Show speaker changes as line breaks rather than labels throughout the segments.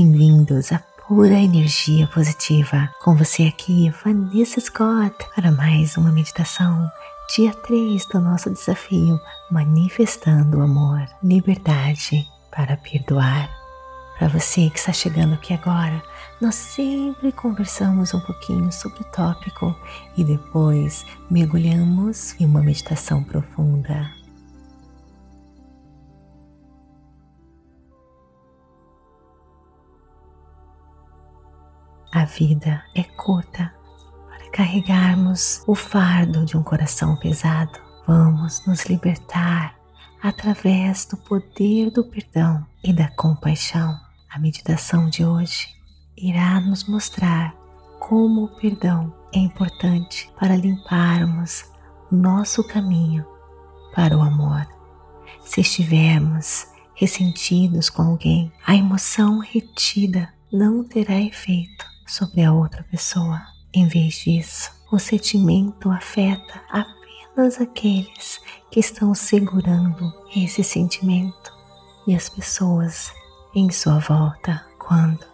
Bem-vindos à pura energia positiva. Com você aqui, Vanessa Scott, para mais uma meditação. Dia 3 do nosso desafio Manifestando o Amor, Liberdade para Perdoar. Para você que está chegando aqui agora, nós sempre conversamos um pouquinho sobre o tópico e depois mergulhamos em uma meditação profunda. A vida é curta para carregarmos o fardo de um coração pesado. Vamos nos libertar através do poder do perdão e da compaixão. A meditação de hoje irá nos mostrar como o perdão é importante para limparmos o nosso caminho para o amor. Se estivermos ressentidos com alguém, a emoção retida não terá efeito sobre a outra pessoa. Em vez disso, o sentimento afeta apenas aqueles que estão segurando esse sentimento e as pessoas em sua volta. Quando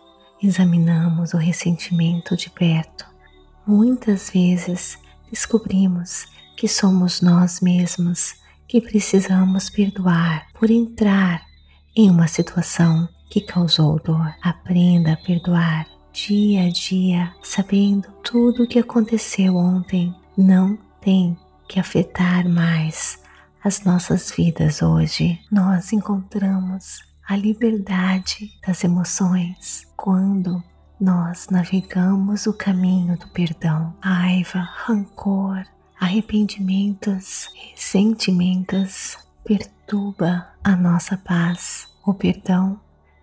examinamos o ressentimento de perto, muitas vezes descobrimos que somos nós mesmos que precisamos perdoar por entrar em uma situação que causou dor. Aprenda a perdoar dia a dia, sabendo tudo o que aconteceu ontem não tem que afetar mais as nossas vidas hoje. Nós encontramos a liberdade das emoções quando nós navegamos o caminho do perdão. Raiva, rancor, arrependimentos, ressentimentos perturba a nossa paz. O perdão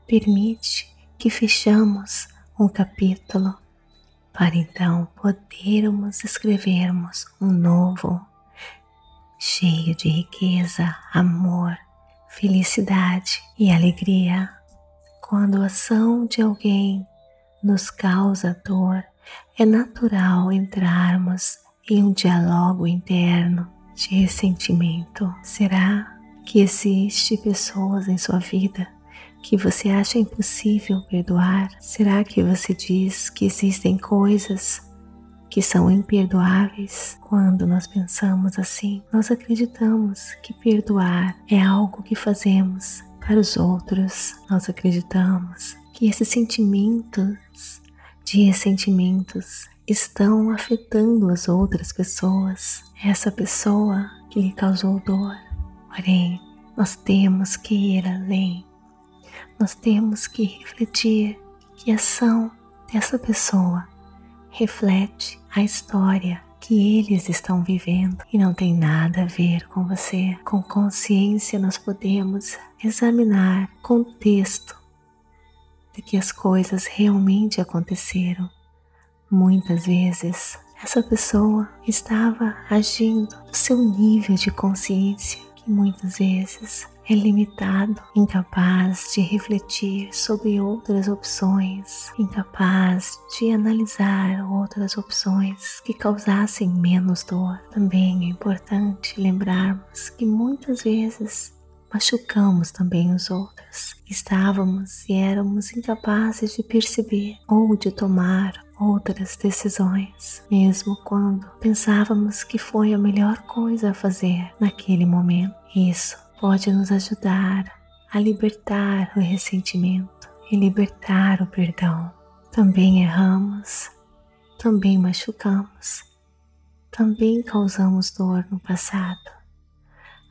permite que fechamos um capítulo para então podermos escrevermos um novo, cheio de riqueza, amor, felicidade e alegria. Quando a ação de alguém nos causa dor, é natural entrarmos em um diálogo interno de ressentimento. Será que existe pessoas em sua vida que você acha impossível perdoar? Será que você diz que existem coisas que são imperdoáveis? Quando nós pensamos assim, nós acreditamos que perdoar é algo que fazemos para os outros. Nós acreditamos que esses sentimentos de ressentimentos estão afetando as outras pessoas, essa pessoa que lhe causou dor. Porém, nós temos que ir além nós temos que refletir que a ação dessa pessoa reflete a história que eles estão vivendo e não tem nada a ver com você. Com consciência, nós podemos examinar contexto de que as coisas realmente aconteceram. Muitas vezes, essa pessoa estava agindo no seu nível de consciência, que muitas vezes é limitado, incapaz de refletir sobre outras opções, incapaz de analisar outras opções que causassem menos dor. Também é importante lembrarmos que muitas vezes machucamos também os outros. Estávamos e éramos incapazes de perceber ou de tomar outras decisões, mesmo quando pensávamos que foi a melhor coisa a fazer naquele momento. Isso pode nos ajudar a libertar o ressentimento e libertar o perdão. Também erramos, também machucamos, também causamos dor no passado.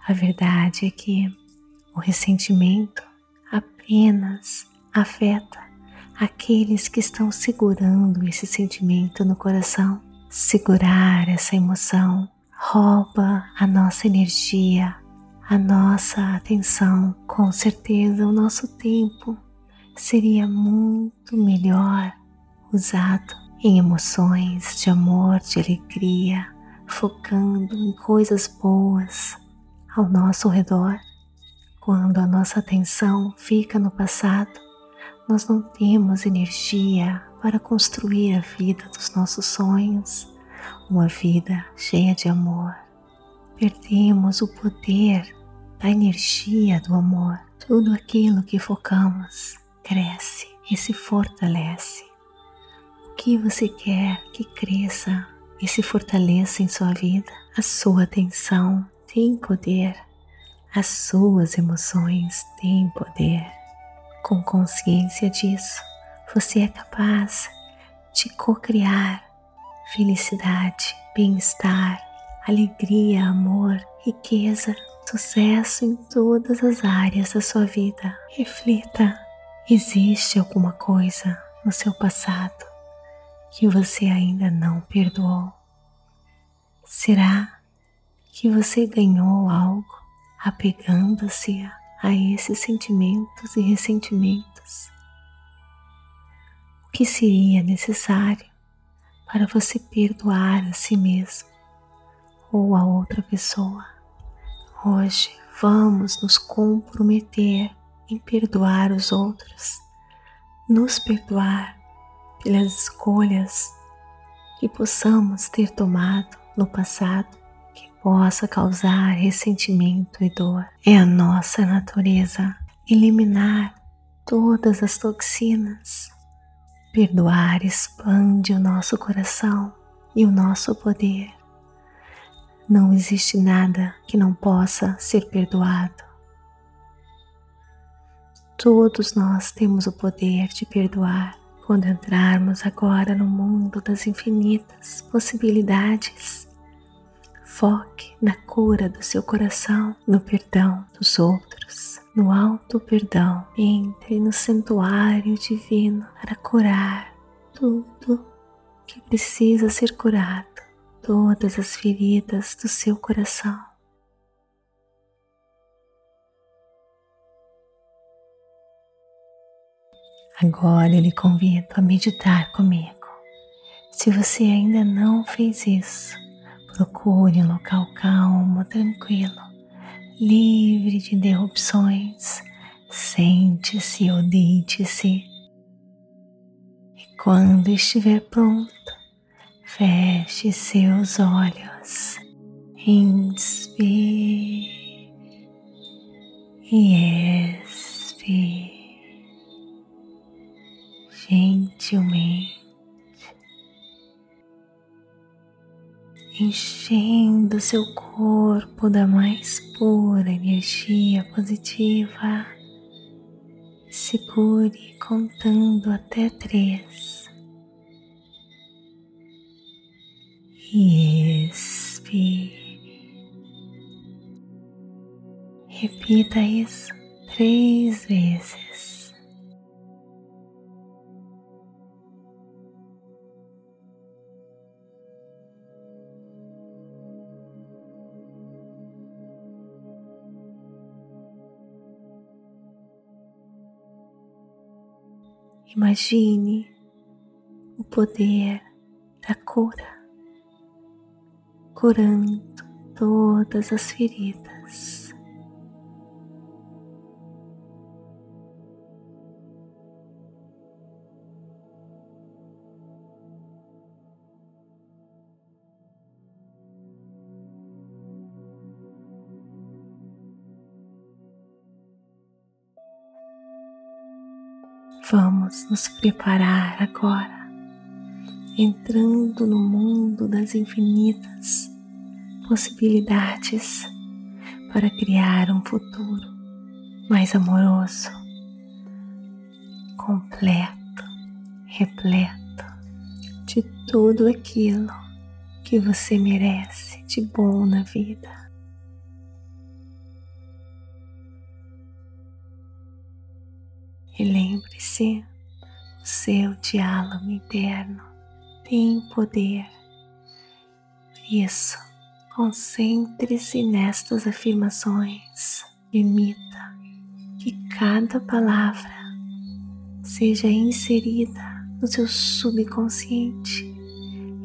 A verdade é que o ressentimento apenas afeta aqueles que estão segurando esse sentimento no coração. Segurar essa emoção rouba a nossa energia, a nossa atenção, com certeza o nosso tempo seria muito melhor usado em emoções de amor, de alegria, focando em coisas boas ao nosso redor. Quando a nossa atenção fica no passado, nós não temos energia para construir a vida dos nossos sonhos, uma vida cheia de amor. Perdemos o poder da energia do amor. Tudo aquilo que focamos cresce e se fortalece. O que você quer que cresça e se fortaleça em sua vida? A sua atenção tem poder, as suas emoções têm poder. Com consciência disso, você é capaz de co-criar felicidade, bem-estar, alegria, amor, riqueza, sucesso em todas as áreas da sua vida. Reflita: existe alguma coisa no seu passado que você ainda não perdoou? Será que você ganhou algo apegando-se a esses sentimentos e ressentimentos? O que seria necessário para você perdoar a si mesmo ou a outra pessoa? Hoje vamos nos comprometer em perdoar os outros, nos perdoar pelas escolhas que possamos ter tomado no passado que possa causar ressentimento e dor. É a nossa natureza eliminar todas as toxinas. Perdoar expande o nosso coração e o nosso poder. Não existe nada que não possa ser perdoado. Todos nós temos o poder de perdoar quando entrarmos agora no mundo das infinitas possibilidades. Foque na cura do seu coração, no perdão dos outros, no alto perdão. Entre no santuário divino para curar tudo que precisa ser curado todas as feridas do seu coração. Agora eu lhe convido a meditar comigo. Se você ainda não fez isso, procure um local calmo, tranquilo, livre de interrupções. Sente-se ou deite-se. E quando estiver pronto, Feche seus olhos, inspire e expire gentilmente, enchendo seu corpo da mais pura energia positiva. Segure contando até três. Expire. Repita isso três vezes. Imagine o poder da cura curando todas as feridas. Vamos nos preparar agora, entrando no mundo das infinitas possibilidades para criar um futuro mais amoroso, completo, repleto de tudo aquilo que você merece de bom na vida. E lembre-se, o seu diálogo interno tem poder. Isso, Concentre-se nestas afirmações. Permita que cada palavra seja inserida no seu subconsciente,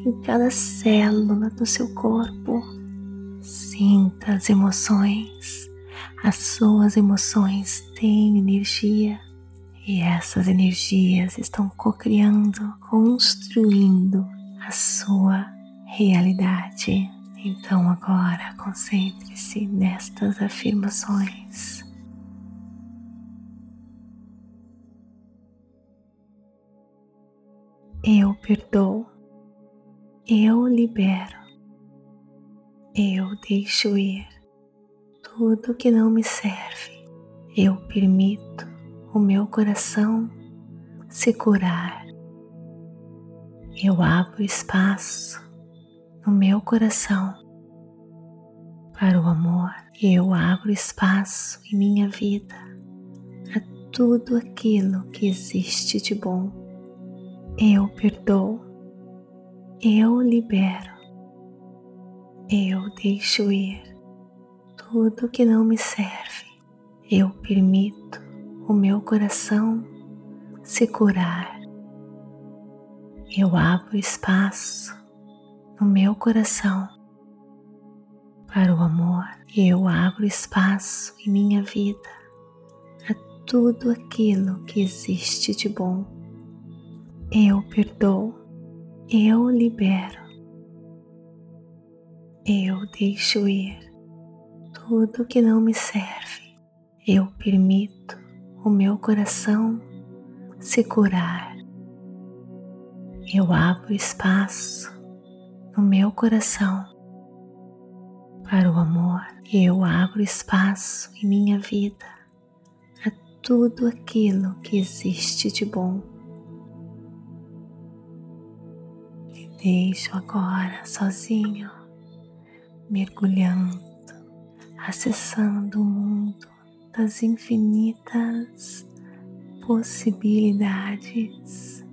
em cada célula do seu corpo. Sinta as emoções. As suas emoções têm energia e essas energias estão co-criando, construindo a sua realidade. Então agora concentre-se nestas afirmações. Eu perdoo. Eu libero. Eu deixo ir tudo que não me serve. Eu permito o meu coração se curar. Eu abro espaço no meu coração para o amor. Eu abro espaço em minha vida a tudo aquilo que existe de bom. Eu perdoo. Eu libero. Eu deixo ir tudo que não me serve. Eu permito o meu coração se curar. Eu abro espaço no meu coração para o amor. Eu abro espaço em minha vida a tudo aquilo que existe de bom. Eu perdoo. Eu libero. Eu deixo ir tudo que não me serve. Eu permito o meu coração se curar. Eu abro espaço no meu coração para o amor. Eu abro espaço em minha vida a tudo aquilo que existe de bom. E deixo agora sozinho mergulhando, acessando o mundo das infinitas possibilidades.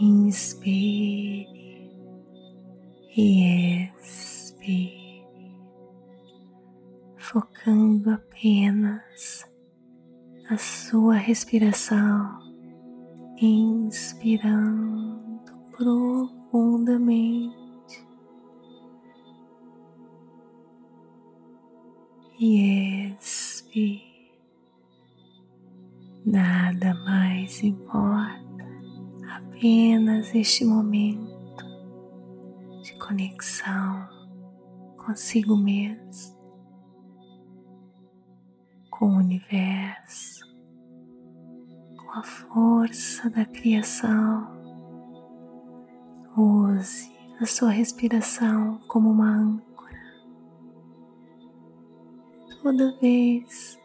Inspire e expire, focando apenas na sua respiração, inspirando profundamente e expire. Nada mais importa, apenas este momento conexão consigo mesmo, com o universo, com a força da criação. Use a sua respiração como uma âncora toda vez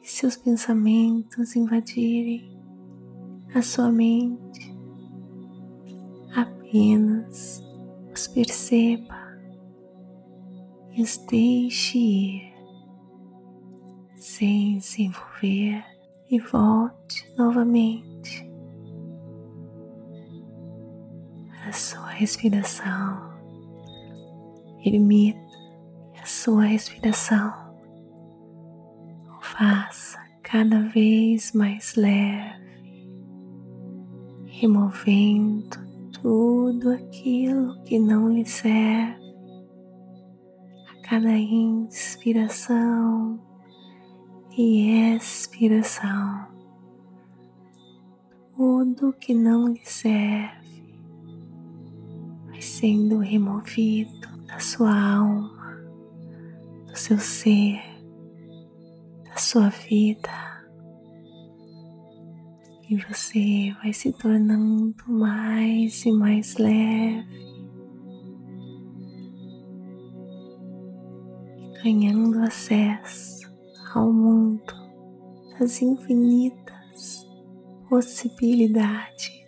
que seus pensamentos invadirem a sua mente, apenas os perceba e os deixe ir sem se envolver e volte novamente a sua respiração. Permita a sua respiração faça cada vez mais leve, removendo tudo aquilo que não lhe serve. A cada inspiração e expiração, tudo que não lhe serve vai sendo removido da sua alma, do seu ser a sua vida e você vai se tornando mais e mais leve, ganhando acesso ao mundo das infinitas possibilidades.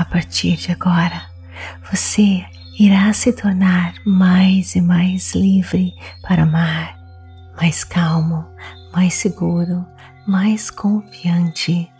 A partir de agora, você irá se tornar mais e mais livre para amar, mais calmo, mais seguro, mais confiante.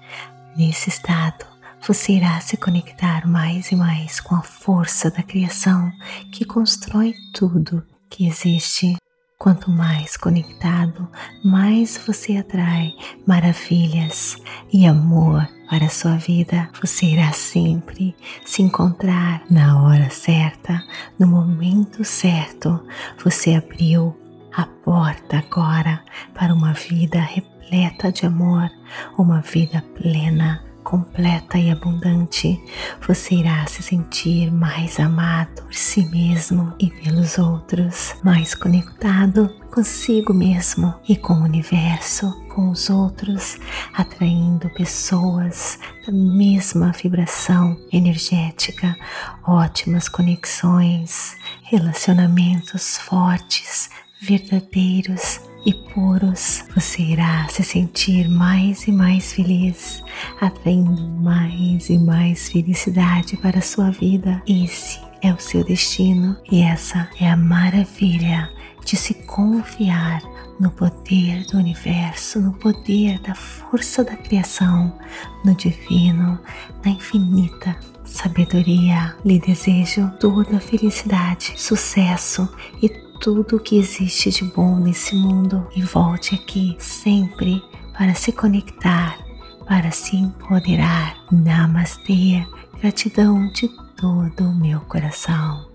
Nesse estado, você irá se conectar mais e mais com a força da criação que constrói tudo que existe. Quanto mais conectado, mais você atrai maravilhas e amor para a sua vida. Você irá sempre se encontrar na hora certa, no momento certo. Você abriu a porta agora para uma vida repleta de amor, uma vida plena completa e abundante, você irá se sentir mais amado por si mesmo e pelos outros, mais conectado consigo mesmo e com o universo, com os outros, atraindo pessoas da mesma vibração energética, ótimas conexões, relacionamentos fortes, verdadeiros e puros, você irá se sentir mais e mais feliz, atraindo mais e mais felicidade para a sua vida. Esse é o seu destino e essa é a maravilha de se confiar no poder do universo, no poder da força da criação, no divino, na infinita sabedoria. Lhe desejo toda a felicidade, sucesso e tudo o que existe de bom nesse mundo e volte aqui sempre para se conectar, para se empoderar. Namastê, gratidão de todo o meu coração.